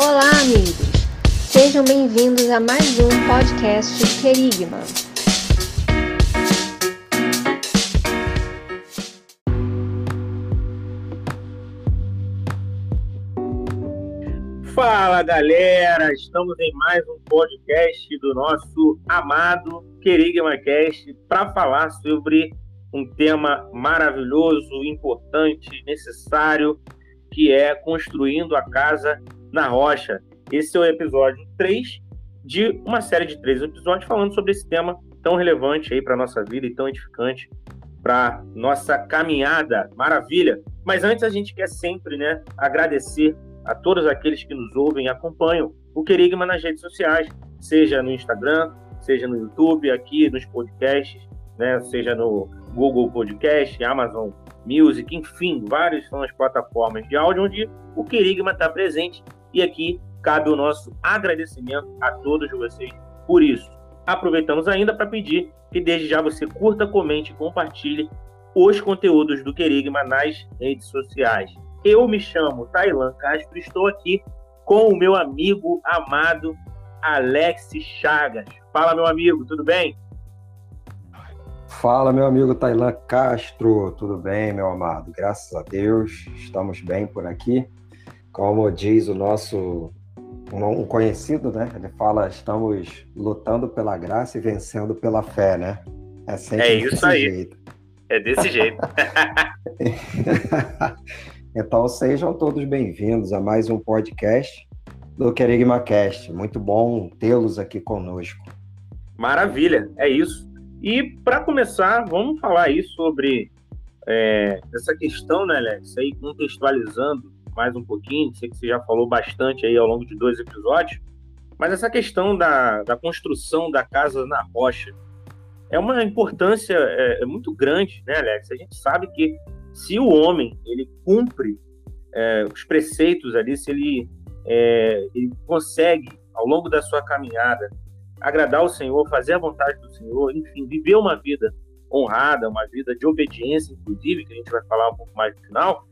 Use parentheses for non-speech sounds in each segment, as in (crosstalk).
Olá, amigos! Sejam bem-vindos a mais um podcast Querigma. Fala galera, estamos em mais um podcast do nosso amado Querigma Cast para falar sobre um tema maravilhoso, importante, necessário, que é construindo a casa na rocha. Esse é o episódio 3 de uma série de três episódios falando sobre esse tema tão relevante aí para nossa vida e tão edificante para nossa caminhada. Maravilha! Mas antes a gente quer sempre, né, agradecer a todos aqueles que nos ouvem e acompanham o Querigma nas redes sociais, seja no Instagram, seja no YouTube, aqui nos podcasts, né, seja no Google Podcast, Amazon Music, enfim, várias são as plataformas de áudio onde o Querigma está presente e aqui cabe o nosso agradecimento a todos vocês por isso. Aproveitamos ainda para pedir que desde já você curta, comente e compartilhe os conteúdos do Querigma nas redes sociais. Eu me chamo Tailan Castro e estou aqui com o meu amigo amado Alex Chagas. Fala, meu amigo, tudo bem? Fala, meu amigo Tailan Castro, tudo bem, meu amado? Graças a Deus, estamos bem por aqui. Como diz o nosso um conhecido, né? Ele fala: estamos lutando pela graça e vencendo pela fé, né? É sempre é isso aí. Jeito. É desse jeito. (laughs) Então sejam todos bem-vindos a mais um podcast do Querigma Cast. Muito bom tê-los aqui conosco. Maravilha, é isso. E para começar, vamos falar aí sobre é, essa questão, né, Alex? Aí contextualizando mais um pouquinho, sei que você já falou bastante aí ao longo de dois episódios, mas essa questão da, da construção da casa na rocha é uma importância é, é muito grande, né, Alex? A gente sabe que se o homem ele cumpre é, os preceitos ali, se ele, é, ele consegue, ao longo da sua caminhada, agradar o Senhor, fazer a vontade do Senhor, enfim, viver uma vida honrada, uma vida de obediência, inclusive, que a gente vai falar um pouco mais no final,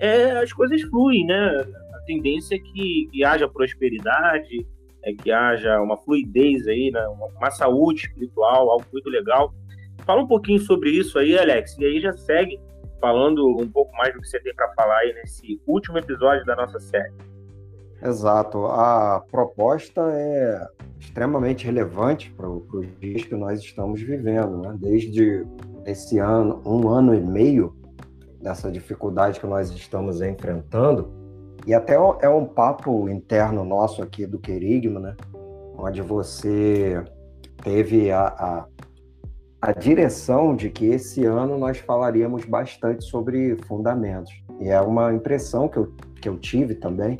é, as coisas fluem, né? A tendência é que, que haja prosperidade, é que haja uma fluidez aí, né? uma, uma saúde espiritual, algo muito legal. Fala um pouquinho sobre isso aí, Alex, e aí já segue falando um pouco mais do que você tem para falar aí nesse último episódio da nossa série. Exato. A proposta é extremamente relevante para os dias que nós estamos vivendo, né? Desde esse ano, um ano e meio dessa dificuldade que nós estamos enfrentando, e até é um papo interno nosso aqui do Querigma, né? Onde você teve a, a a direção de que esse ano nós falaríamos bastante sobre fundamentos. E é uma impressão que eu, que eu tive também.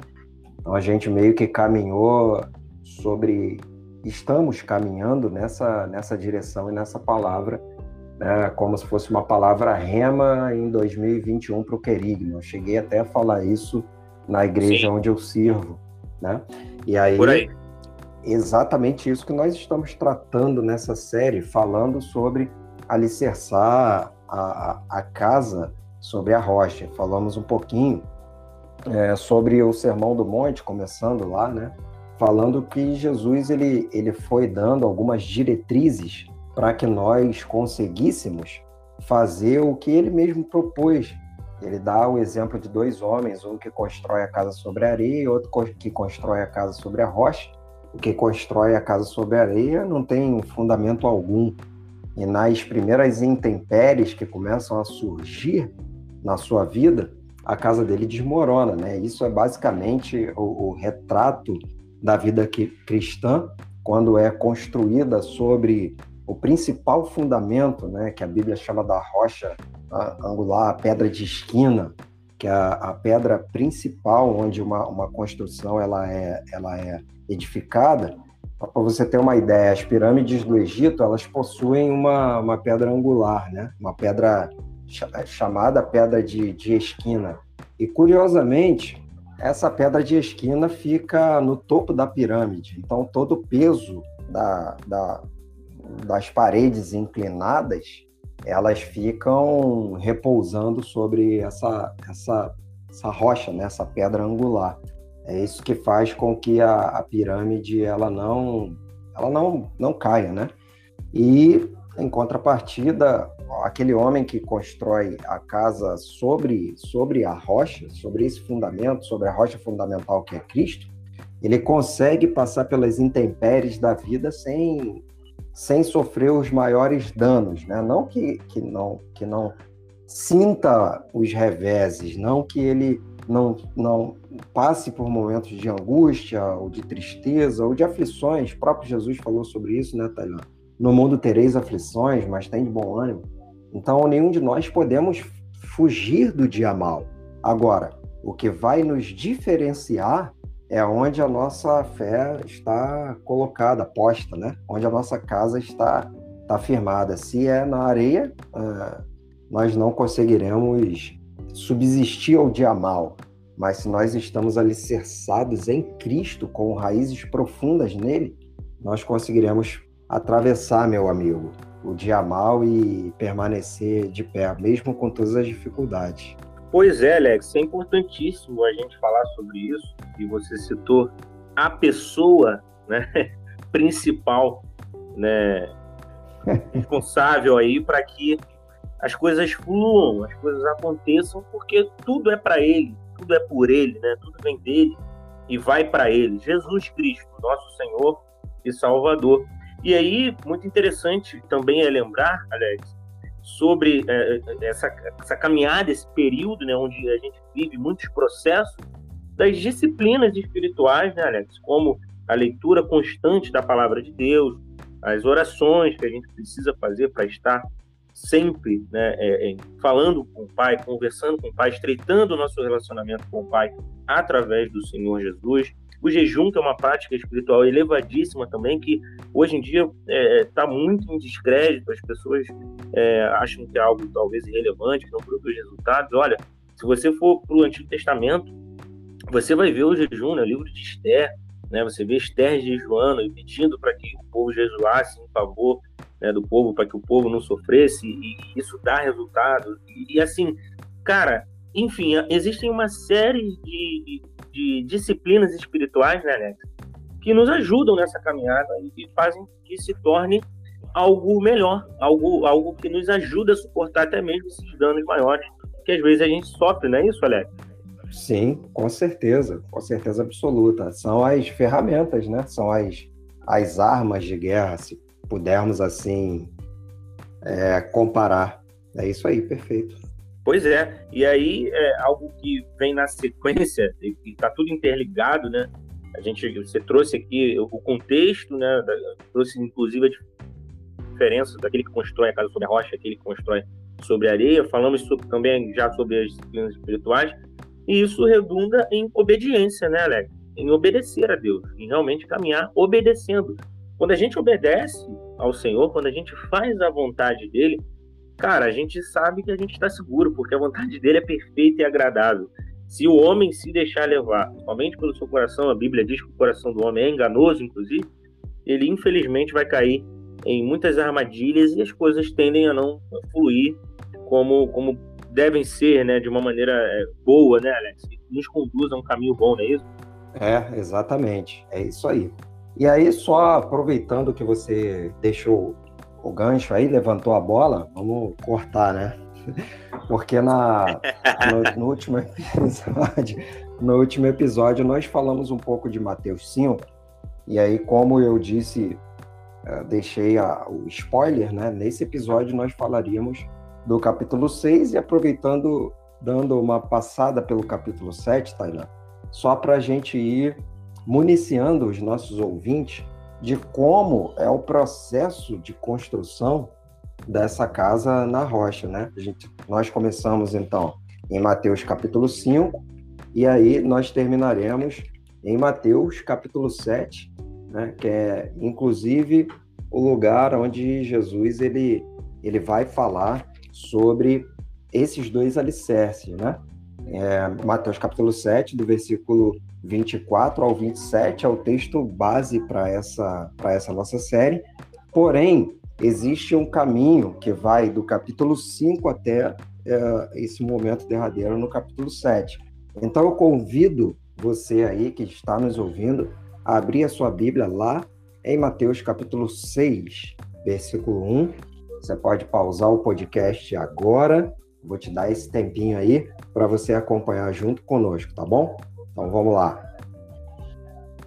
Então a gente meio que caminhou sobre. Estamos caminhando nessa, nessa direção e nessa palavra, né, como se fosse uma palavra rema em 2021 para o querigma. Eu cheguei até a falar isso na igreja Sim. onde eu sirvo. Né? E aí, Por aí exatamente isso que nós estamos tratando nessa série, falando sobre alicerçar a, a casa sobre a rocha. Falamos um pouquinho é, sobre o Sermão do Monte, começando lá, né? Falando que Jesus ele, ele foi dando algumas diretrizes para que nós conseguíssemos fazer o que ele mesmo propôs. Ele dá o exemplo de dois homens, um que constrói a casa sobre a areia e outro que constrói a casa sobre a rocha o que constrói a casa sobre a areia não tem fundamento algum. E nas primeiras intempéries que começam a surgir na sua vida, a casa dele desmorona, né? Isso é basicamente o, o retrato da vida cristã quando é construída sobre o principal fundamento, né, que a Bíblia chama da rocha angular, a pedra de esquina, que é a, a pedra principal onde uma, uma construção ela é, ela é edificada, para você ter uma ideia, as pirâmides do Egito, elas possuem uma, uma pedra angular, né? Uma pedra chamada pedra de, de esquina. E, curiosamente, essa pedra de esquina fica no topo da pirâmide. Então, todo o peso da, da, das paredes inclinadas, elas ficam repousando sobre essa, essa, essa rocha, né? essa pedra angular. É isso que faz com que a, a pirâmide ela não, ela não, não caia, né? E em contrapartida, aquele homem que constrói a casa sobre, sobre a rocha, sobre esse fundamento, sobre a rocha fundamental que é Cristo, ele consegue passar pelas intempéries da vida sem, sem sofrer os maiores danos, né? Não que, que não que não sinta os reveses, não que ele não, não passe por momentos de angústia, ou de tristeza, ou de aflições. O próprio Jesus falou sobre isso, né, Tailã? No mundo tereis aflições, mas tem de bom ânimo. Então, nenhum de nós podemos fugir do dia mal. Agora, o que vai nos diferenciar é onde a nossa fé está colocada, posta, né? Onde a nossa casa está, está firmada. Se é na areia, uh, nós não conseguiremos subsistir ao dia mal. Mas se nós estamos alicerçados em Cristo, com raízes profundas nele, nós conseguiremos atravessar, meu amigo, o dia mal e permanecer de pé, mesmo com todas as dificuldades. Pois é, Alex, é importantíssimo a gente falar sobre isso. E você citou a pessoa né, (laughs) principal, né, (laughs) responsável aí para que as coisas fluam, as coisas aconteçam, porque tudo é para Ele, tudo é por Ele, né? Tudo vem dele e vai para Ele. Jesus Cristo, nosso Senhor e Salvador. E aí, muito interessante também é lembrar, Alex, sobre é, é, essa, essa caminhada, esse período, né, onde a gente vive muitos processos das disciplinas espirituais, né, Alex, como a leitura constante da palavra de Deus, as orações que a gente precisa fazer para estar sempre né, é, é, falando com o Pai, conversando com o Pai, estreitando o nosso relacionamento com o Pai através do Senhor Jesus. O jejum, que é uma prática espiritual elevadíssima também, que hoje em dia está é, tá muito em descrédito, as pessoas é, acham que é algo talvez irrelevante, que não produz resultados. Olha, se você for para o Antigo Testamento, você vai ver o jejum, né, o livro de Esther, né, você vê Esther jejuando e pedindo para que o povo jejuasse em favor né, do povo, para que o povo não sofresse, e isso dá resultado. E, e assim, cara, enfim, existem uma série de, de disciplinas espirituais, né, Alex, que nos ajudam nessa caminhada e fazem que se torne algo melhor, algo, algo que nos ajuda a suportar até mesmo esses danos maiores que às vezes a gente sofre, não é isso, Alex? Sim, com certeza, com certeza absoluta. São as ferramentas, né? São as, as armas de guerra, se pudermos assim é, comparar. É isso aí, perfeito. Pois é, e aí é algo que vem na sequência, e está tudo interligado, né? A gente, você trouxe aqui o contexto, né? Trouxe inclusive a diferença daquele que constrói a casa sobre a rocha, aquele que constrói sobre a areia. Falamos sobre, também já sobre as disciplinas espirituais, e isso redunda em obediência, né, Alex? Em obedecer a Deus, em realmente caminhar obedecendo. Quando a gente obedece ao Senhor, quando a gente faz a vontade dele, cara, a gente sabe que a gente está seguro, porque a vontade dele é perfeita e agradável. Se o homem se deixar levar somente pelo seu coração, a Bíblia diz que o coração do homem é enganoso, inclusive, ele infelizmente vai cair em muitas armadilhas e as coisas tendem a não fluir como, como devem ser, né, de uma maneira é, boa, né, Alex? Que nos conduz a um caminho bom, não é isso? É, exatamente. É isso aí. E aí, só aproveitando que você deixou o gancho aí, levantou a bola, vamos cortar, né? (laughs) Porque na, no, no, último (laughs) episódio, no último episódio nós falamos um pouco de Mateus 5, e aí, como eu disse, eu deixei a, o spoiler, né? Nesse episódio nós falaríamos do capítulo 6 e aproveitando, dando uma passada pelo capítulo 7, Tailan, só para a gente ir municiando os nossos ouvintes de como é o processo de construção dessa casa na rocha, né? Gente, nós começamos então em Mateus capítulo 5 e aí nós terminaremos em Mateus capítulo 7, né? Que é inclusive o lugar onde Jesus ele ele vai falar sobre esses dois alicerces, né? É, Mateus capítulo 7, do versículo 24 ao 27 é o texto base para essa, essa nossa série. Porém, existe um caminho que vai do capítulo 5 até é, esse momento derradeiro no capítulo 7. Então, eu convido você aí que está nos ouvindo a abrir a sua Bíblia lá em Mateus capítulo 6, versículo 1. Você pode pausar o podcast agora. Vou te dar esse tempinho aí para você acompanhar junto conosco, tá bom? Então vamos lá.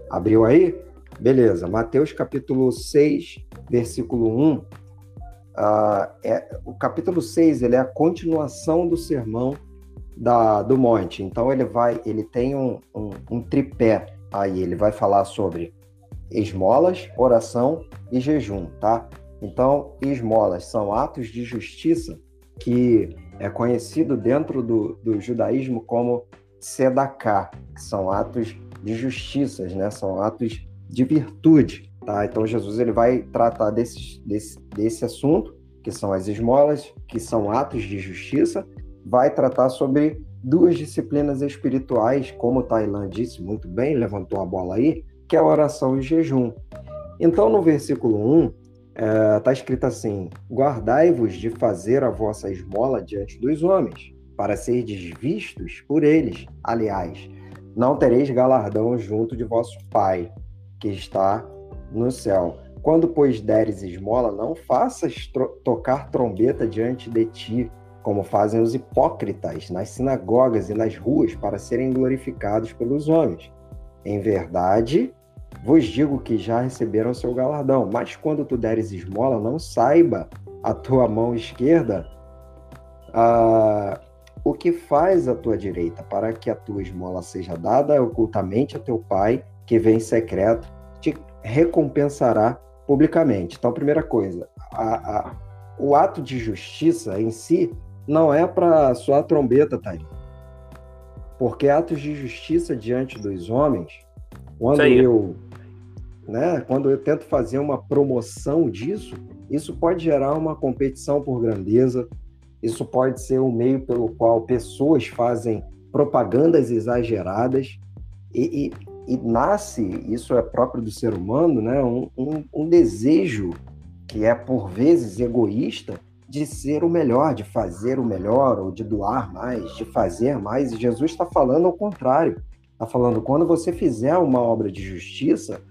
Abriu aí? Beleza. Mateus capítulo 6, versículo 1. Uh, é, o capítulo 6 ele é a continuação do sermão da, do monte. Então ele vai, ele tem um, um, um tripé aí. Ele vai falar sobre esmolas, oração e jejum, tá? Então, esmolas são atos de justiça que é conhecido dentro do, do judaísmo como sedaká, que são atos de justiças, né? São atos de virtude, tá? Então Jesus ele vai tratar desse, desse, desse assunto, que são as esmolas, que são atos de justiça, vai tratar sobre duas disciplinas espirituais, como o Tailan disse muito bem, levantou a bola aí, que é a oração e jejum. Então, no versículo 1, está é, tá escrito assim: Guardai-vos de fazer a vossa esmola diante dos homens, para serdes vistos por eles. Aliás, não tereis galardão junto de vosso Pai, que está no céu. Quando, pois, deres esmola, não faças tocar trombeta diante de ti, como fazem os hipócritas nas sinagogas e nas ruas, para serem glorificados pelos homens. Em verdade, vos digo que já receberam seu galardão. Mas quando tu deres esmola, não saiba a tua mão esquerda ah, o que faz a tua direita, para que a tua esmola seja dada ocultamente a teu pai, que vem em secreto, te recompensará publicamente. Então, primeira coisa, a, a, o ato de justiça em si não é para soar trombeta, Thaís. Porque atos de justiça diante dos homens, quando eu, né, quando eu tento fazer uma promoção disso, isso pode gerar uma competição por grandeza, isso pode ser um meio pelo qual pessoas fazem propagandas exageradas e, e, e nasce, isso é próprio do ser humano, né, um, um, um desejo que é por vezes egoísta de ser o melhor, de fazer o melhor, ou de doar mais, de fazer mais. E Jesus está falando ao contrário. Está falando, quando você fizer uma obra de justiça,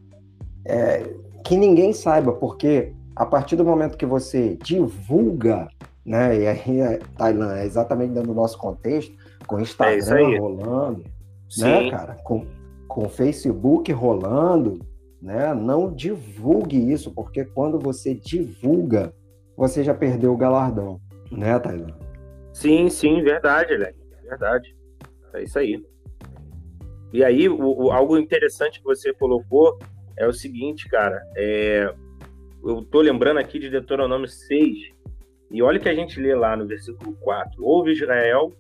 é, que ninguém saiba, porque a partir do momento que você divulga, né, e aí, Tailan, é exatamente dentro do nosso contexto, com é Instagram é rolando, né, Sim. né, cara, com, com Facebook rolando, né, não divulgue isso, porque quando você divulga, você já perdeu o galardão, né, Taylor? Sim, sim, verdade, Alex. Verdade. É isso aí. E aí, o, o, algo interessante que você colocou é o seguinte, cara. É, eu tô lembrando aqui de Deuteronômio 6, e olha o que a gente lê lá no versículo 4. Ouve Israel,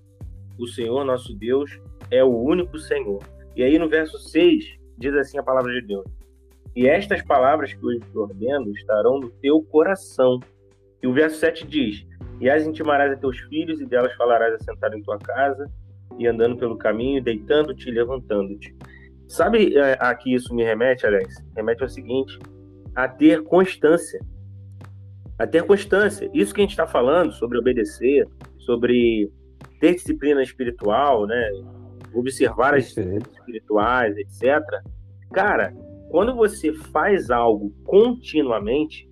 o Senhor nosso Deus é o único Senhor. E aí no verso 6 diz assim a palavra de Deus: E estas palavras que hoje te ordeno estarão no teu coração e o verso 7 diz: E as intimarás a teus filhos, e delas falarás assentado em tua casa, e andando pelo caminho, deitando-te e levantando-te. Sabe é, a que isso me remete, Alex? Remete ao seguinte: a ter constância. A ter constância. Isso que a gente está falando sobre obedecer, sobre ter disciplina espiritual, né? Observar as disciplinas espirituais, etc. Cara, quando você faz algo continuamente,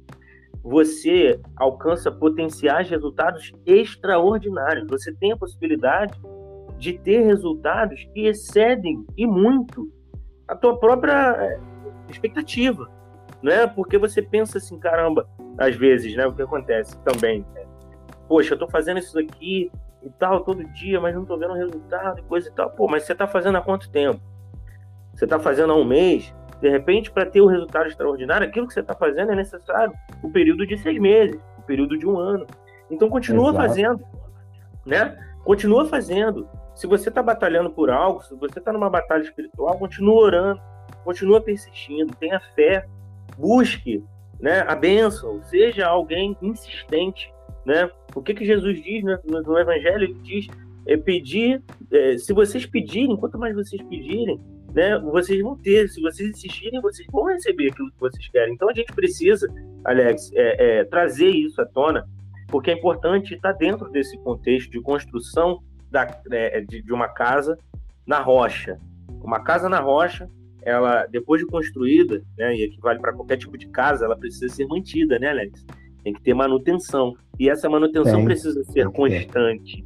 você alcança potenciais resultados extraordinários. Você tem a possibilidade de ter resultados que excedem e muito a tua própria eh, expectativa, né? Porque você pensa assim, caramba, às vezes, né? O que acontece também, é, poxa, eu tô fazendo isso aqui e tal todo dia, mas não tô vendo resultado e coisa e tal. Pô, mas você tá fazendo há quanto tempo? Você tá fazendo há um mês? De repente, para ter o um resultado extraordinário, aquilo que você está fazendo é necessário o período de seis meses, o período de um ano. Então, continua Exato. fazendo, né? Continua fazendo. Se você está batalhando por algo, se você está numa batalha espiritual, continua orando, continua persistindo, tenha fé, busque né, a bênção, seja alguém insistente. Né? O que, que Jesus diz né, no, Evangelho? Ele diz: é pedir, é, se vocês pedirem, quanto mais vocês pedirem, né, vocês vão ter. Se vocês insistirem, vocês vão receber aquilo que vocês querem. Então a gente precisa, Alex, é, é, trazer isso à tona, porque é importante estar dentro desse contexto de construção da, é, de, de, uma casa na rocha. Uma casa na rocha, ela depois de construída, né, e aqui vale para qualquer tipo de casa, ela precisa ser mantida, né, Alex? Tem que ter manutenção. E essa manutenção tem, precisa ser constante.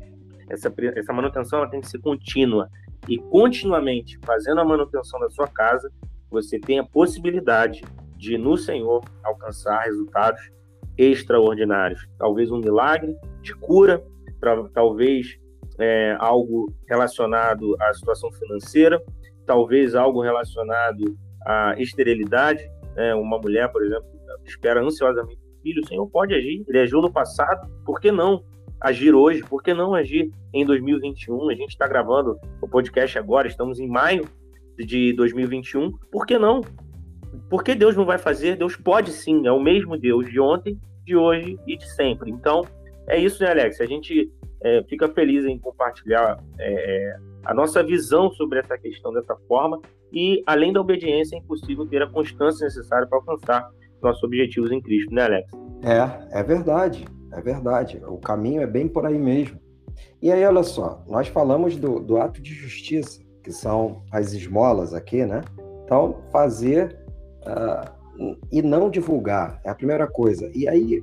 Essa, essa manutenção ela tem que ser contínua. E continuamente fazendo a manutenção da sua casa, você tem a possibilidade de, no Senhor, alcançar resultados extraordinários. Talvez um milagre de cura, talvez é, algo relacionado à situação financeira, talvez algo relacionado à esterilidade. Né? Uma mulher, por exemplo, espera ansiosamente um filho, o Senhor pode agir. Ele agiu no passado, por que não agir hoje? Por que não agir em 2021? A gente está gravando o podcast agora, estamos em maio de 2021. Por que não? Por que Deus não vai fazer? Deus pode sim, é o mesmo Deus de ontem, de hoje e de sempre. Então, é isso, né, Alex? A gente é, fica feliz em compartilhar é, é, a nossa visão sobre essa questão dessa forma e, além da obediência, é impossível ter a constância necessária para alcançar nossos objetivos em Cristo, né, Alex? É, é verdade, é verdade. O caminho é bem por aí mesmo. E aí, olha só, nós falamos do, do ato de justiça, que são as esmolas aqui, né? Então, fazer uh, e não divulgar é a primeira coisa. E aí,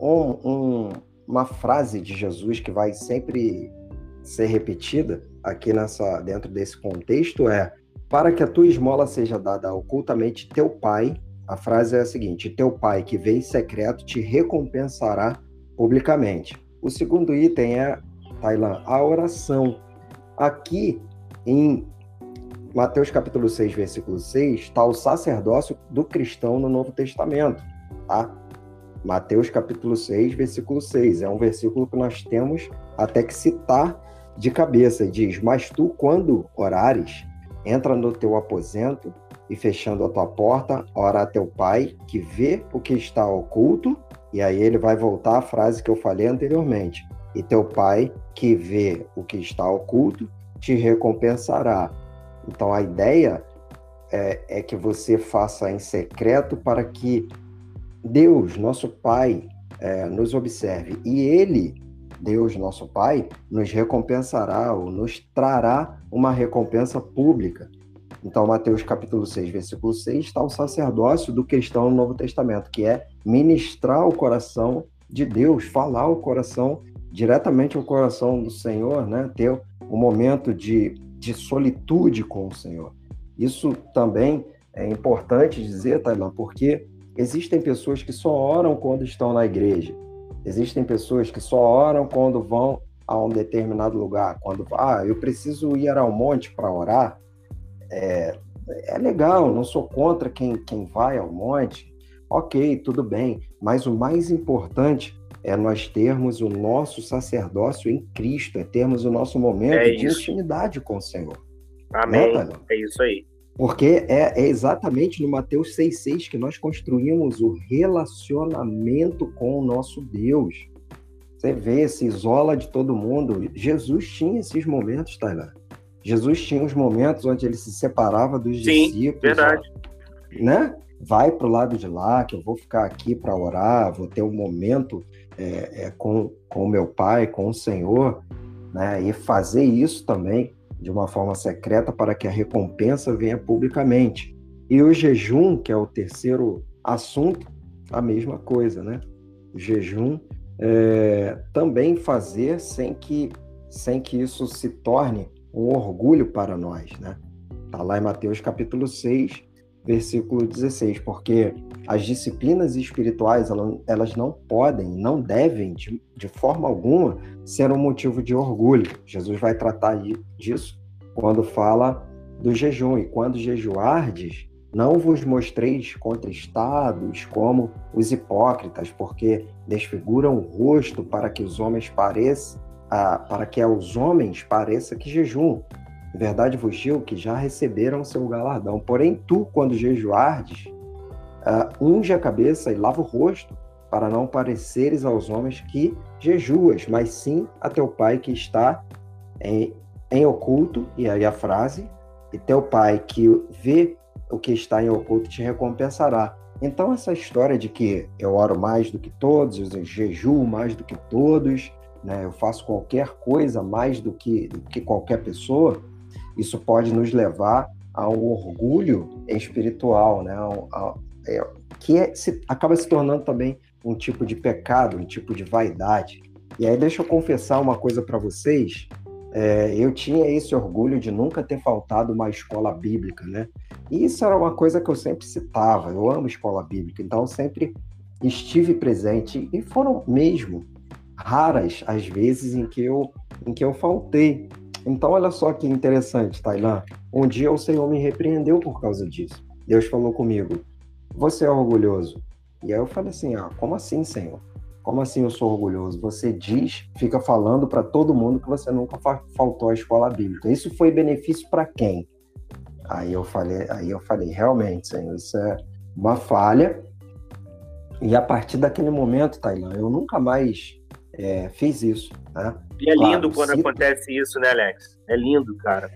um, um, uma frase de Jesus que vai sempre ser repetida aqui nessa dentro desse contexto é: para que a tua esmola seja dada ocultamente, teu pai. A frase é a seguinte: teu pai que vem em secreto te recompensará publicamente. O segundo item é, Tailan, a oração. Aqui em Mateus capítulo 6, versículo 6, está o sacerdócio do cristão no Novo Testamento, tá? Mateus capítulo 6, versículo 6. É um versículo que nós temos até que citar de cabeça. Diz: Mas tu, quando orares, entra no teu aposento e fechando a tua porta, ora a teu pai, que vê o que está oculto. E aí ele vai voltar à frase que eu falei anteriormente. E teu pai, que vê o que está oculto, te recompensará. Então a ideia é, é que você faça em secreto para que Deus, nosso Pai, é, nos observe e Ele, Deus, nosso Pai, nos recompensará ou nos trará uma recompensa pública. Então, Mateus capítulo 6, versículo 6, está o sacerdócio do cristão no Novo Testamento, que é ministrar o coração de Deus, falar o coração diretamente ao coração do Senhor, né? ter um momento de, de solitude com o Senhor. Isso também é importante dizer, Tailã, porque Existem pessoas que só oram quando estão na igreja. Existem pessoas que só oram quando vão a um determinado lugar. Quando, ah, eu preciso ir ao monte para orar. É, é legal, não sou contra quem, quem vai ao monte. Ok, tudo bem. Mas o mais importante é nós termos o nosso sacerdócio em Cristo, é termos o nosso momento é de intimidade com o Senhor. Amém. Né, é isso aí. Porque é, é, exatamente no Mateus 6,6 que nós construímos o relacionamento com o nosso Deus. Você vê, se isola de todo mundo. Jesus tinha esses momentos, Tainá. Jesus tinha os momentos onde ele se separava dos Sim, discípulos. Verdade. Né? Vai para o lado de lá, que eu vou ficar aqui para orar, vou ter um momento é, é, com, com o meu Pai, com o Senhor, né? E fazer isso também de uma forma secreta para que a recompensa venha publicamente. E o jejum, que é o terceiro assunto, a mesma coisa, né? O jejum é, também fazer sem que, sem que isso se torne um orgulho para nós, né? Está lá em Mateus capítulo 6, versículo 16, porque as disciplinas espirituais elas não podem, não devem de, de forma alguma ser um motivo de orgulho. Jesus vai tratar disso quando fala do jejum e quando jejuardes, não vos mostreis contristados como os hipócritas, porque desfiguram o rosto para que os homens pareçam, ah, para que aos homens pareça que jejum. Verdade vos digo que já receberam seu galardão. Porém, tu, quando jejuardes, uh, unge a cabeça e lava o rosto, para não pareceres aos homens que jejuas, mas sim a teu pai que está em, em oculto, e aí a frase, e teu pai que vê o que está em oculto te recompensará. Então, essa história de que eu oro mais do que todos, eu jejuo mais do que todos, né, eu faço qualquer coisa mais do que, do que qualquer pessoa, isso pode nos levar a um orgulho espiritual, né? É, que é, se, acaba se tornando também um tipo de pecado, um tipo de vaidade. E aí deixa eu confessar uma coisa para vocês. É, eu tinha esse orgulho de nunca ter faltado uma escola bíblica, né? E isso era uma coisa que eu sempre citava. Eu amo escola bíblica, então sempre estive presente e foram mesmo raras as vezes em que eu em que eu faltei. Então olha só que interessante, Tailã. Um dia o Senhor me repreendeu por causa disso. Deus falou comigo: "Você é orgulhoso". E aí eu falei assim: "Ah, como assim, Senhor?" Como assim eu sou orgulhoso? Você diz, fica falando para todo mundo que você nunca faltou à escola bíblica. Isso foi benefício para quem? Aí eu falei, aí eu falei, realmente, Senhor, isso é uma falha. E a partir daquele momento, Tailã, eu nunca mais é, fiz isso. Né? E é lindo claro, quando sim. acontece isso, né, Alex? É lindo, cara.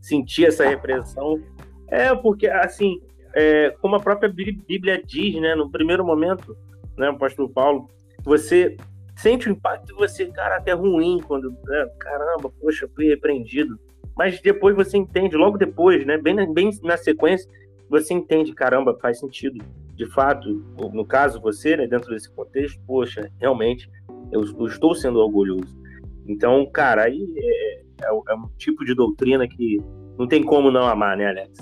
Sentir essa repressão. É porque, assim, é, como a própria Bíblia diz, né, no primeiro momento, né, o apóstolo Paulo você sente o impacto e você, caraca, é ruim quando, né, caramba, poxa, fui repreendido. Mas depois você entende, logo depois, né, bem, na, bem na sequência, você entende, caramba, faz sentido. De fato, no caso você, né, dentro desse contexto, poxa, realmente, eu, eu estou sendo orgulhoso. Então, cara, aí é, é, é um tipo de doutrina que não tem como não amar, né, Alex?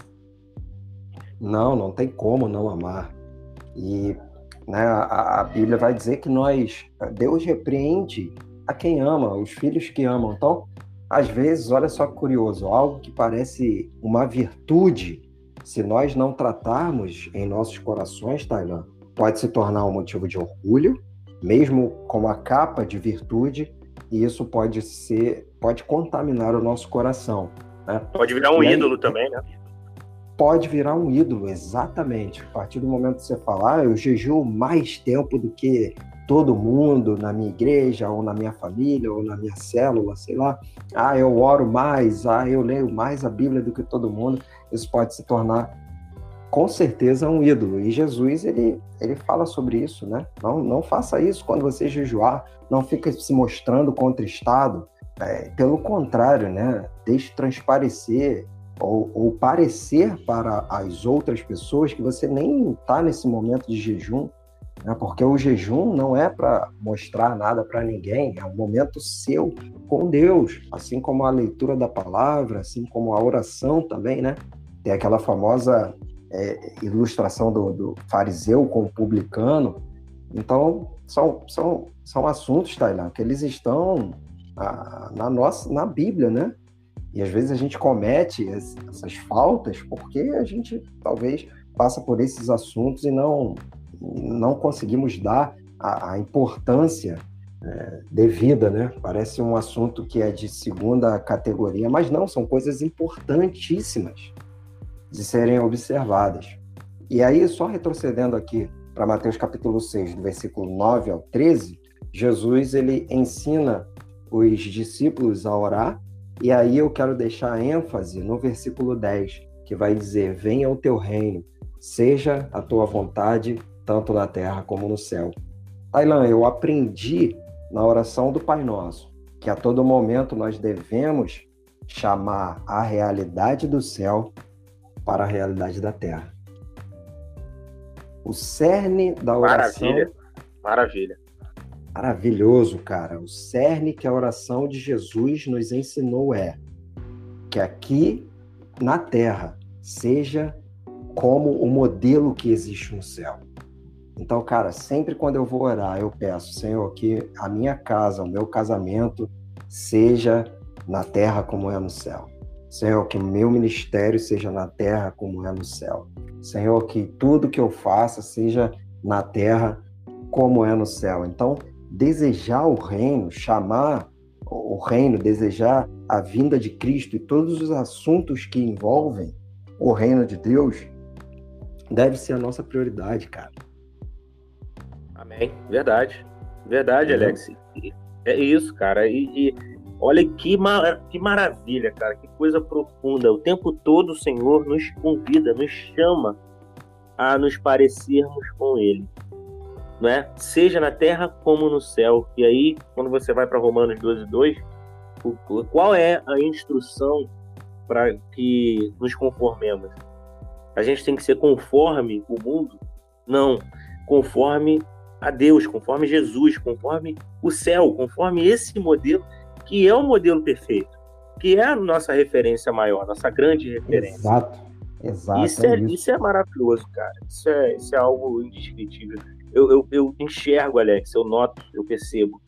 Não, não tem como não amar. E né? A, a, Bíblia vai dizer que nós, Deus repreende a quem ama, os filhos que amam. Então, às vezes, olha só que curioso, algo que parece uma virtude, se nós não tratarmos em nossos corações, Tailã, pode se tornar um motivo de orgulho, mesmo com a capa de virtude, e isso pode ser, pode contaminar o nosso coração. Né? Pode virar um ídolo também, né? pode virar um ídolo, exatamente. A partir do momento que você falar, ah, eu jejuo mais tempo do que todo mundo na minha igreja, ou na minha família, ou na minha célula, sei lá. Ah, eu oro mais, ah, eu leio mais a Bíblia do que todo mundo. Isso pode se tornar, com certeza, um ídolo. E Jesus, ele, ele fala sobre isso, né? Não, não faça isso quando você jejuar, não fica se mostrando contristado. É, pelo contrário, né? Deixe transparecer ou, ou parecer para as outras pessoas que você nem está nesse momento de jejum, né? porque o jejum não é para mostrar nada para ninguém, é um momento seu com Deus, assim como a leitura da palavra, assim como a oração também, né? Tem aquela famosa é, ilustração do, do, fariseu com o publicano. Então, são, são, são assuntos, Tailã, que eles estão na, na, nossa, na Bíblia, né? E às vezes a gente comete essas faltas porque a gente talvez passa por esses assuntos e não, não conseguimos dar a, a importância é, devida, né? Parece um assunto que é de segunda categoria, mas não, são coisas importantíssimas de serem observadas. E aí, só retrocedendo aqui para Mateus capítulo 6, do versículo 9 ao 13, Jesus ele ensina os discípulos a orar e aí eu quero deixar ênfase no versículo 10, que vai dizer: Venha o teu reino, seja a tua vontade, tanto na terra como no céu. Tailan, eu aprendi na oração do Pai Nosso que a todo momento nós devemos chamar a realidade do céu para a realidade da terra. O cerne da oração. Maravilha, maravilha. Maravilhoso, cara. O cerne que a oração de Jesus nos ensinou é que aqui na terra seja como o modelo que existe no céu. Então, cara, sempre quando eu vou orar, eu peço, Senhor, que a minha casa, o meu casamento, seja na terra como é no céu. Senhor, que meu ministério seja na terra como é no céu. Senhor, que tudo que eu faça seja na terra como é no céu. Então, desejar o reino, chamar o reino, desejar a vinda de Cristo e todos os assuntos que envolvem o reino de Deus, deve ser a nossa prioridade, cara. Amém. Verdade. Verdade, Alex. É isso, cara. E, e olha que, mar... que maravilha, cara. Que coisa profunda. O tempo todo o Senhor nos convida, nos chama a nos parecermos com Ele né? seja na terra como no céu. E aí, quando você vai para Romanos 12, 2, qual é a instrução para que nos conformemos. A gente tem que ser conforme o mundo? Não, conforme a Deus, conforme Jesus, conforme o céu, conforme esse modelo que é o modelo perfeito, que é a nossa referência maior, nossa grande referência. Exato, exato. Isso é, é isso. isso é maravilhoso, cara. Isso é, isso é algo indescritível. Eu, eu, eu enxergo, Alex, eu noto, eu percebo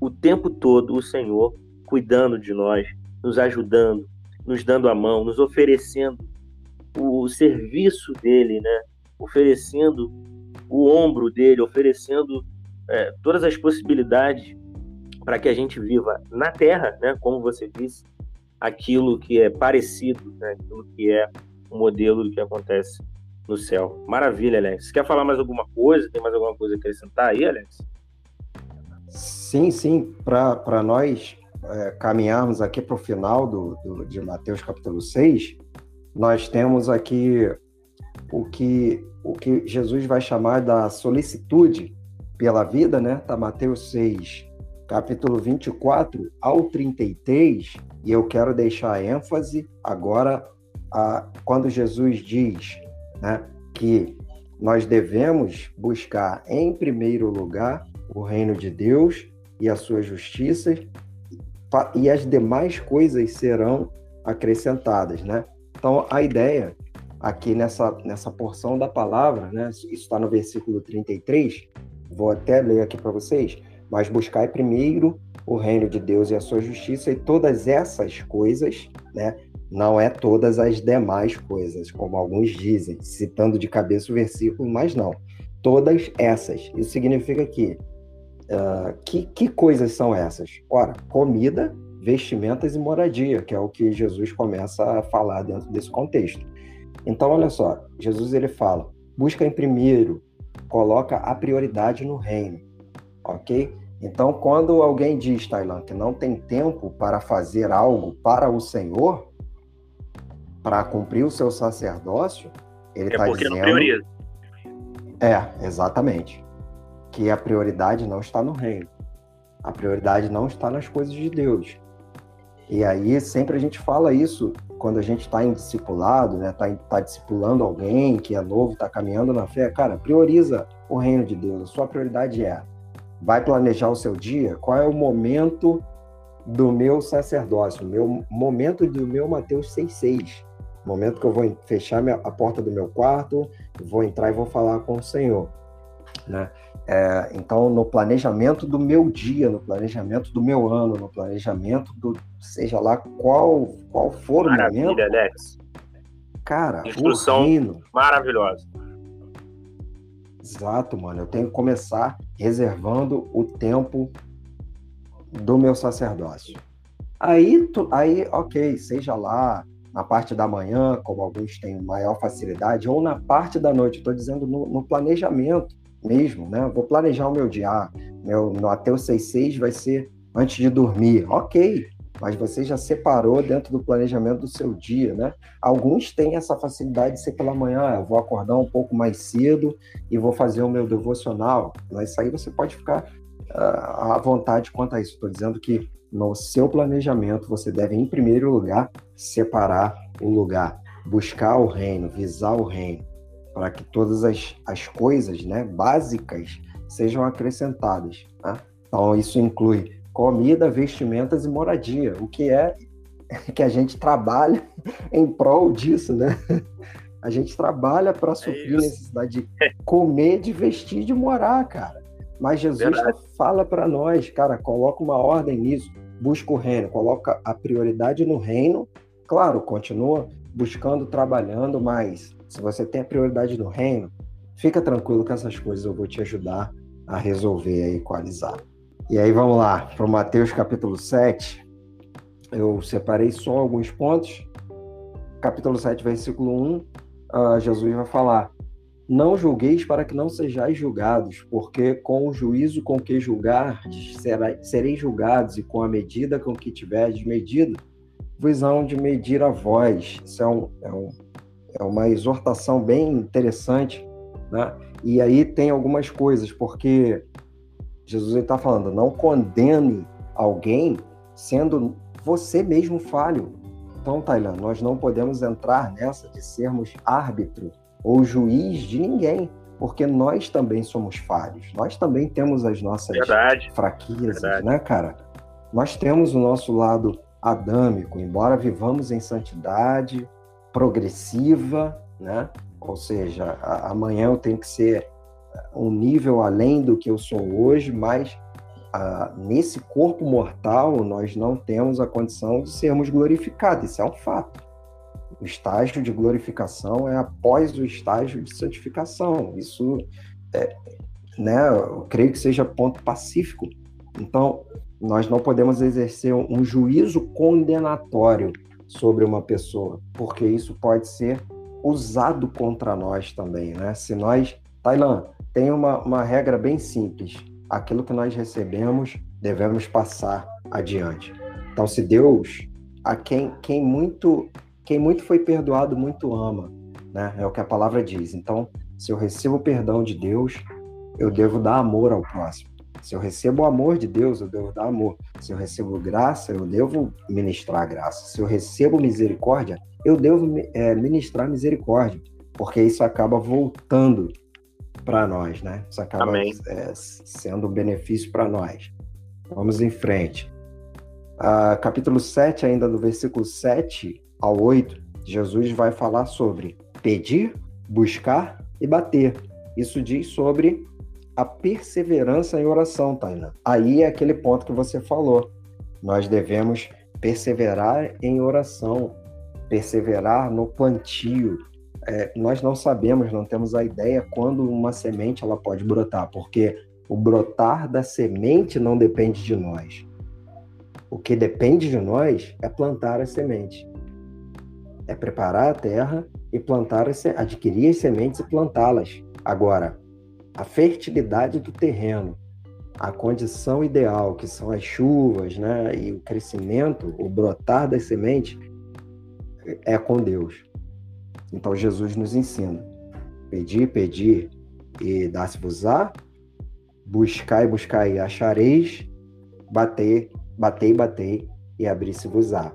o tempo todo o Senhor cuidando de nós, nos ajudando, nos dando a mão, nos oferecendo o serviço dele, né? Oferecendo o ombro dele, oferecendo é, todas as possibilidades para que a gente viva na Terra, né? Como você disse, aquilo que é parecido, né? Aquilo que é o modelo do que acontece no céu. Maravilha, Alex. Quer falar mais alguma coisa? Tem mais alguma coisa a acrescentar aí, Alex? Sim, sim. Para nós é, caminharmos aqui para o final do, do, de Mateus capítulo 6, nós temos aqui o que, o que Jesus vai chamar da solicitude pela vida, né? Tá Mateus 6, capítulo 24 ao 33, e eu quero deixar ênfase agora a, quando Jesus diz né, que nós devemos buscar em primeiro lugar o reino de Deus e a sua justiça, e as demais coisas serão acrescentadas, né? Então, a ideia aqui nessa, nessa porção da palavra, né? Isso está no versículo 33, vou até ler aqui para vocês, mas buscai primeiro o reino de Deus e a sua justiça e todas essas coisas, né? Não é todas as demais coisas, como alguns dizem, citando de cabeça o versículo, mas não. Todas essas. Isso significa que uh, que, que coisas são essas? Ora, comida, vestimentas e moradia, que é o que Jesus começa a falar dentro desse contexto. Então, olha só, Jesus ele fala: busca em primeiro, coloca a prioridade no reino, ok? Então, quando alguém diz, Tailan, que não tem tempo para fazer algo para o Senhor, para cumprir o seu sacerdócio, ele está é dizendo. Não prioriza. É, exatamente. Que a prioridade não está no reino. A prioridade não está nas coisas de Deus. E aí sempre a gente fala isso quando a gente está em discipulado, né? Está tá discipulando alguém que é novo, está caminhando na fé. Cara, prioriza o reino de Deus. A sua prioridade é vai planejar o seu dia? Qual é o momento do meu sacerdócio, o meu momento do meu Mateus 6,6? Momento que eu vou fechar minha, a porta do meu quarto, vou entrar e vou falar com o Senhor. Né? É, então, no planejamento do meu dia, no planejamento do meu ano, no planejamento do seja lá qual qual for Maravilha, o momento. Alex. Cara, instrução maravilhosa. Exato, mano. Eu tenho que começar reservando o tempo do meu sacerdócio. Aí, tu, aí, ok, seja lá na parte da manhã, como alguns têm maior facilidade, ou na parte da noite, estou dizendo no, no, planejamento mesmo, né? Vou planejar o meu dia. Ah, meu, até o 66 vai ser antes de dormir. Ok, mas você já separou dentro do planejamento do seu dia, né? Alguns têm essa facilidade de ser pela manhã, ah, eu vou acordar um pouco mais cedo e vou fazer o meu devocional. Mas isso aí você pode ficar uh, à vontade quanto a isso. Estou dizendo que no seu planejamento você deve, em primeiro lugar, separar o lugar, buscar o reino, visar o reino, para que todas as, as coisas né, básicas sejam acrescentadas. Tá? Então, isso inclui comida, vestimentas e moradia, o que é que a gente trabalha (laughs) em prol disso, né? A gente trabalha para é suprir é a necessidade de comer, de vestir, de morar, cara. Mas Jesus fala para nós, cara, coloca uma ordem nisso, busca o reino, coloca a prioridade no reino. Claro, continua buscando, trabalhando, mas se você tem a prioridade no reino, fica tranquilo que essas coisas eu vou te ajudar a resolver e equalizar. E aí vamos lá, para Mateus capítulo 7. Eu separei só alguns pontos. Capítulo 7, versículo 1, uh, ah, Jesus vai falar: Não julgueis para que não sejais julgados, porque com o juízo com que julgardes sereis julgados, e com a medida com que tiverdes medido, vos hão de medir a vós. Isso é, um, é, um, é uma exortação bem interessante, né? E aí tem algumas coisas, porque Jesus está falando, não condene alguém sendo você mesmo falho. Então, Tailan, nós não podemos entrar nessa de sermos árbitro ou juiz de ninguém, porque nós também somos falhos. Nós também temos as nossas Verdade. fraquezas, Verdade. né, cara? Nós temos o nosso lado adâmico, embora vivamos em santidade progressiva, né? Ou seja, a, amanhã eu tenho que ser um nível além do que eu sou hoje, mas ah, nesse corpo mortal nós não temos a condição de sermos glorificados. Isso é um fato. O estágio de glorificação é após o estágio de santificação. Isso, é, né? Eu creio que seja ponto pacífico. Então, nós não podemos exercer um juízo condenatório sobre uma pessoa, porque isso pode ser usado contra nós também, né? Se nós, Tailã, tem uma, uma regra bem simples: aquilo que nós recebemos devemos passar adiante. Então, se Deus, a quem, quem muito quem muito foi perdoado muito ama, né? É o que a palavra diz. Então, se eu recebo o perdão de Deus, eu devo dar amor ao próximo. Se eu recebo o amor de Deus, eu devo dar amor. Se eu recebo graça, eu devo ministrar graça. Se eu recebo misericórdia, eu devo é, ministrar misericórdia, porque isso acaba voltando para nós, né? Isso acaba é, sendo um benefício para nós. Vamos em frente. Ah, capítulo 7, ainda do versículo 7 ao 8, Jesus vai falar sobre pedir, buscar e bater. Isso diz sobre a perseverança em oração, Taina. Aí é aquele ponto que você falou. Nós devemos perseverar em oração, perseverar no plantio. É, nós não sabemos, não temos a ideia quando uma semente ela pode brotar, porque o brotar da semente não depende de nós. O que depende de nós é plantar a semente. É preparar a terra e plantar, adquirir as sementes e plantá-las. Agora, a fertilidade do terreno, a condição ideal, que são as chuvas, né, e o crescimento, o brotar das sementes, é com Deus. Então Jesus nos ensina: pedir, pedir e dar-se-vos-á, buscar e buscar e achareis, bater, bater e bater e abrir-se-vos-á.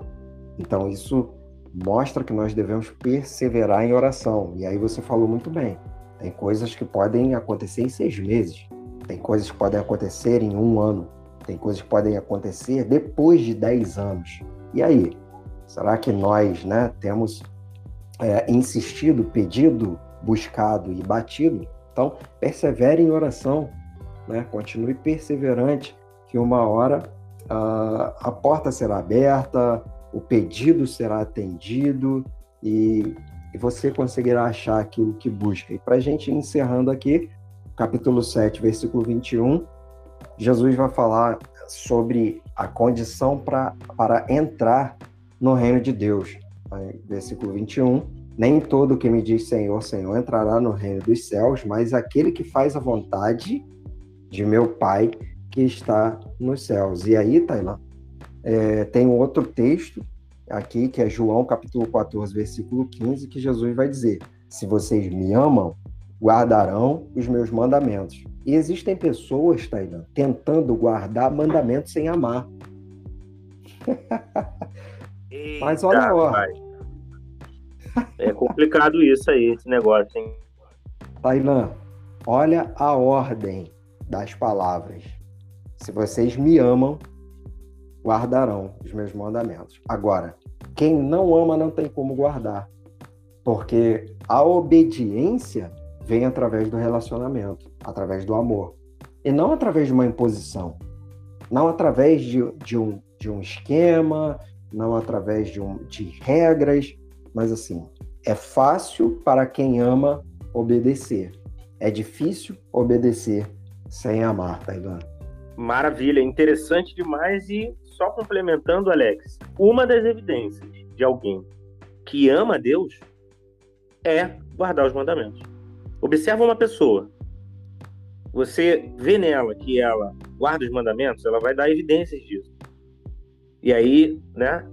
Então isso mostra que nós devemos perseverar em oração. E aí você falou muito bem. Tem coisas que podem acontecer em seis meses, tem coisas que podem acontecer em um ano, tem coisas que podem acontecer depois de dez anos. E aí? Será que nós né, temos é, insistido, pedido, buscado e batido? Então, persevere em oração, né? continue perseverante, que uma hora uh, a porta será aberta, o pedido será atendido e e você conseguirá achar aquilo que busca. E para a gente encerrando aqui, capítulo 7, versículo 21, Jesus vai falar sobre a condição pra, para entrar no reino de Deus. Versículo 21, nem todo que me diz Senhor, Senhor entrará no reino dos céus, mas aquele que faz a vontade de meu Pai que está nos céus. E aí, Tailã, é, tem um outro texto aqui, que é João capítulo 14, versículo 15, que Jesus vai dizer: Se vocês me amam, guardarão os meus mandamentos. E existem pessoas, Tainan, tentando guardar mandamentos sem amar. (laughs) Mas olha ordem. É complicado isso aí, esse negócio, hein? Tailan, olha a ordem das palavras. Se vocês me amam, guardarão os meus mandamentos. Agora, quem não ama não tem como guardar, porque a obediência vem através do relacionamento, através do amor, e não através de uma imposição, não através de, de, um, de um esquema, não através de, um, de regras, mas assim, é fácil para quem ama obedecer. É difícil obedecer sem amar, Taiwan. Maravilha, interessante demais e só complementando, Alex, uma das evidências de alguém que ama Deus é guardar os mandamentos. Observa uma pessoa. Você vê nela que ela guarda os mandamentos, ela vai dar evidências disso. E aí, né,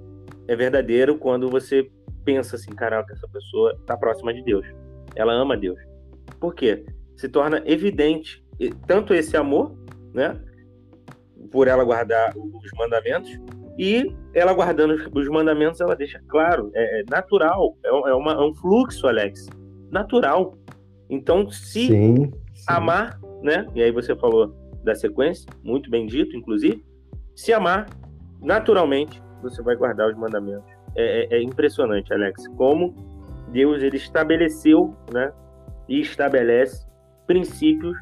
é verdadeiro quando você pensa assim, caraca, essa pessoa está próxima de Deus. Ela ama Deus. Por quê? Se torna evidente tanto esse amor, né, por ela guardar os mandamentos E ela guardando os mandamentos, ela deixa claro, é, é natural, é, é, uma, é, um fluxo, Alex, natural. Então, se sim, sim. amar, né? E aí você falou da sequência, muito bem dito, inclusive. Se amar, naturalmente, você vai guardar os mandamentos. É, é, é impressionante, Alex, como Deus ele estabeleceu, né? E estabelece princípios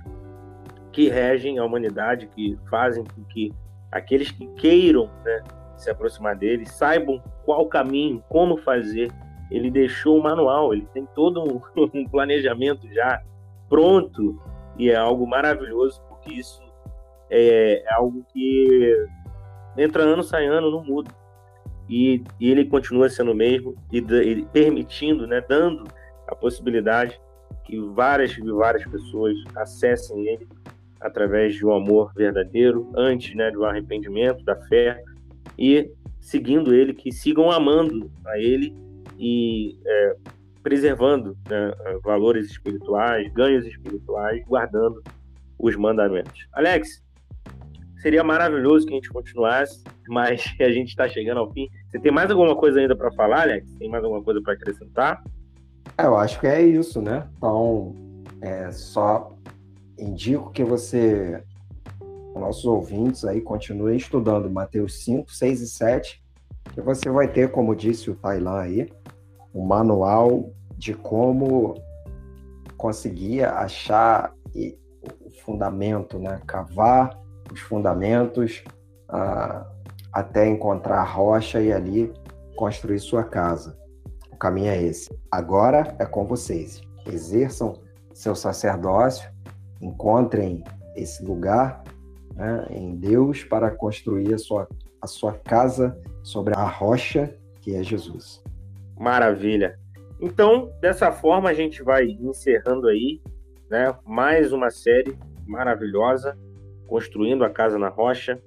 que regem a humanidade, que fazem com que aqueles que queiram né, se aproximar dele saibam qual caminho, como fazer. Ele deixou o manual, ele tem todo um, (laughs) um planejamento já pronto e é algo maravilhoso, porque isso é, é algo que entra ano, sai ano, não muda. E, e ele continua sendo o mesmo e, e, permitindo, né, dando a possibilidade que várias e várias pessoas acessem ele através de um amor verdadeiro, antes né, do arrependimento, da fé, e seguindo ele, que sigam amando a ele e é, preservando né, valores espirituais, ganhos espirituais, guardando os mandamentos. Alex, seria maravilhoso que a gente continuasse, mas (laughs) a gente está chegando ao fim. Você tem mais alguma coisa ainda para falar, Alex? Tem mais alguma coisa para acrescentar? É, eu acho que é isso, né? Então, é só indico que você, nossos ouvintes aí, continuem estudando Mateus 5, 6 e 7, que você vai ter, como disse o Tailan aí, um manual de como conseguir achar o fundamento, né? Cavar os fundamentos ah, até encontrar a rocha e ali construir sua casa. O caminho é esse. Agora é com vocês. Exerçam seu sacerdócio encontrem esse lugar né, em Deus para construir a sua, a sua casa sobre a rocha que é Jesus. Maravilha. Então, dessa forma, a gente vai encerrando aí né, mais uma série maravilhosa, Construindo a Casa na Rocha.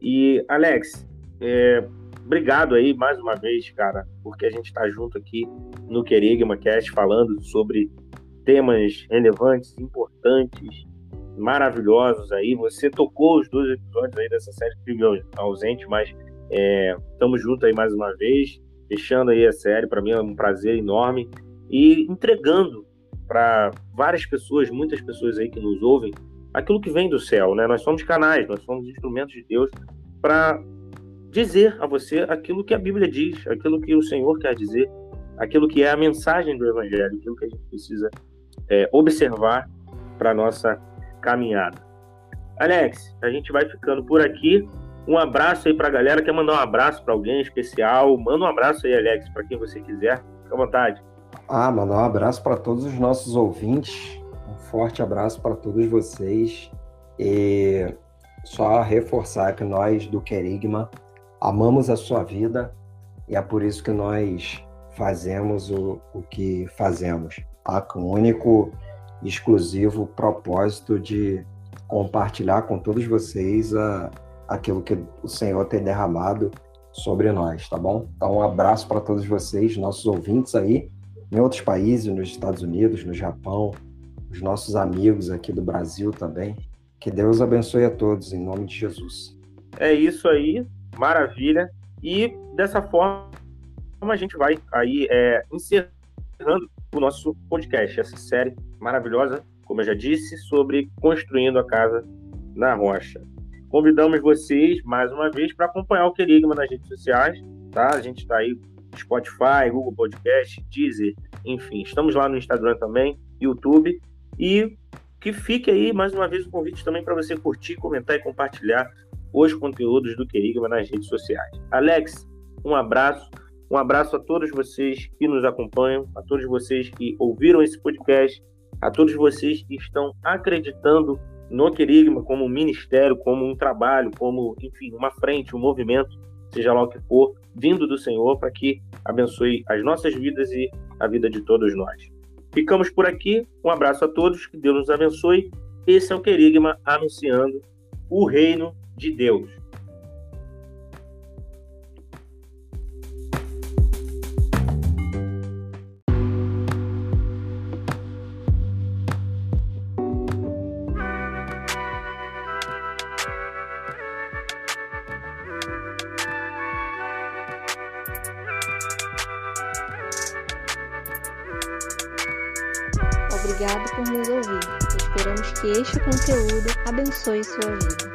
E, Alex, é, obrigado aí mais uma vez, cara, porque a gente está junto aqui no Querigma Cast falando sobre temas relevantes, importantes, maravilhosos aí. Você tocou os dois episódios aí dessa série que ausente, mas é, estamos juntos aí mais uma vez, fechando aí a série. Para mim é um prazer enorme e entregando para várias pessoas, muitas pessoas aí que nos ouvem, aquilo que vem do céu, né? Nós somos canais, nós somos instrumentos de Deus para dizer a você aquilo que a Bíblia diz, aquilo que o Senhor quer dizer, aquilo que é a mensagem do Evangelho, aquilo que a gente precisa é, observar para nossa caminhada. Alex, a gente vai ficando por aqui. Um abraço aí para a galera. Quer mandar um abraço para alguém especial? Manda um abraço aí, Alex, para quem você quiser. Fica à vontade. Ah, mandar um abraço para todos os nossos ouvintes. Um forte abraço para todos vocês. E só reforçar que nós do Querigma amamos a sua vida e é por isso que nós fazemos o, o que fazemos tá? com o único exclusivo propósito de compartilhar com todos vocês a, aquilo que o Senhor tem derramado sobre nós, tá bom? Então, um abraço para todos vocês, nossos ouvintes aí, em outros países, nos Estados Unidos, no Japão, os nossos amigos aqui do Brasil também. Que Deus abençoe a todos, em nome de Jesus. É isso aí, maravilha. E dessa forma a gente vai aí é, encerrando o nosso podcast, essa série maravilhosa, como eu já disse, sobre construindo a casa na rocha. Convidamos vocês, mais uma vez, para acompanhar o Querigma nas redes sociais, tá? A gente está aí Spotify, Google Podcast, Deezer, enfim, estamos lá no Instagram também, YouTube, e que fique aí, mais uma vez, o convite também para você curtir, comentar e compartilhar os conteúdos do Querigma nas redes sociais. Alex, um abraço um abraço a todos vocês que nos acompanham, a todos vocês que ouviram esse podcast, a todos vocês que estão acreditando no Querigma como um ministério, como um trabalho, como, enfim, uma frente, um movimento, seja lá o que for, vindo do Senhor para que abençoe as nossas vidas e a vida de todos nós. Ficamos por aqui. Um abraço a todos, que Deus nos abençoe. Esse é o Querigma anunciando o reino de Deus. Abençoe sua vida.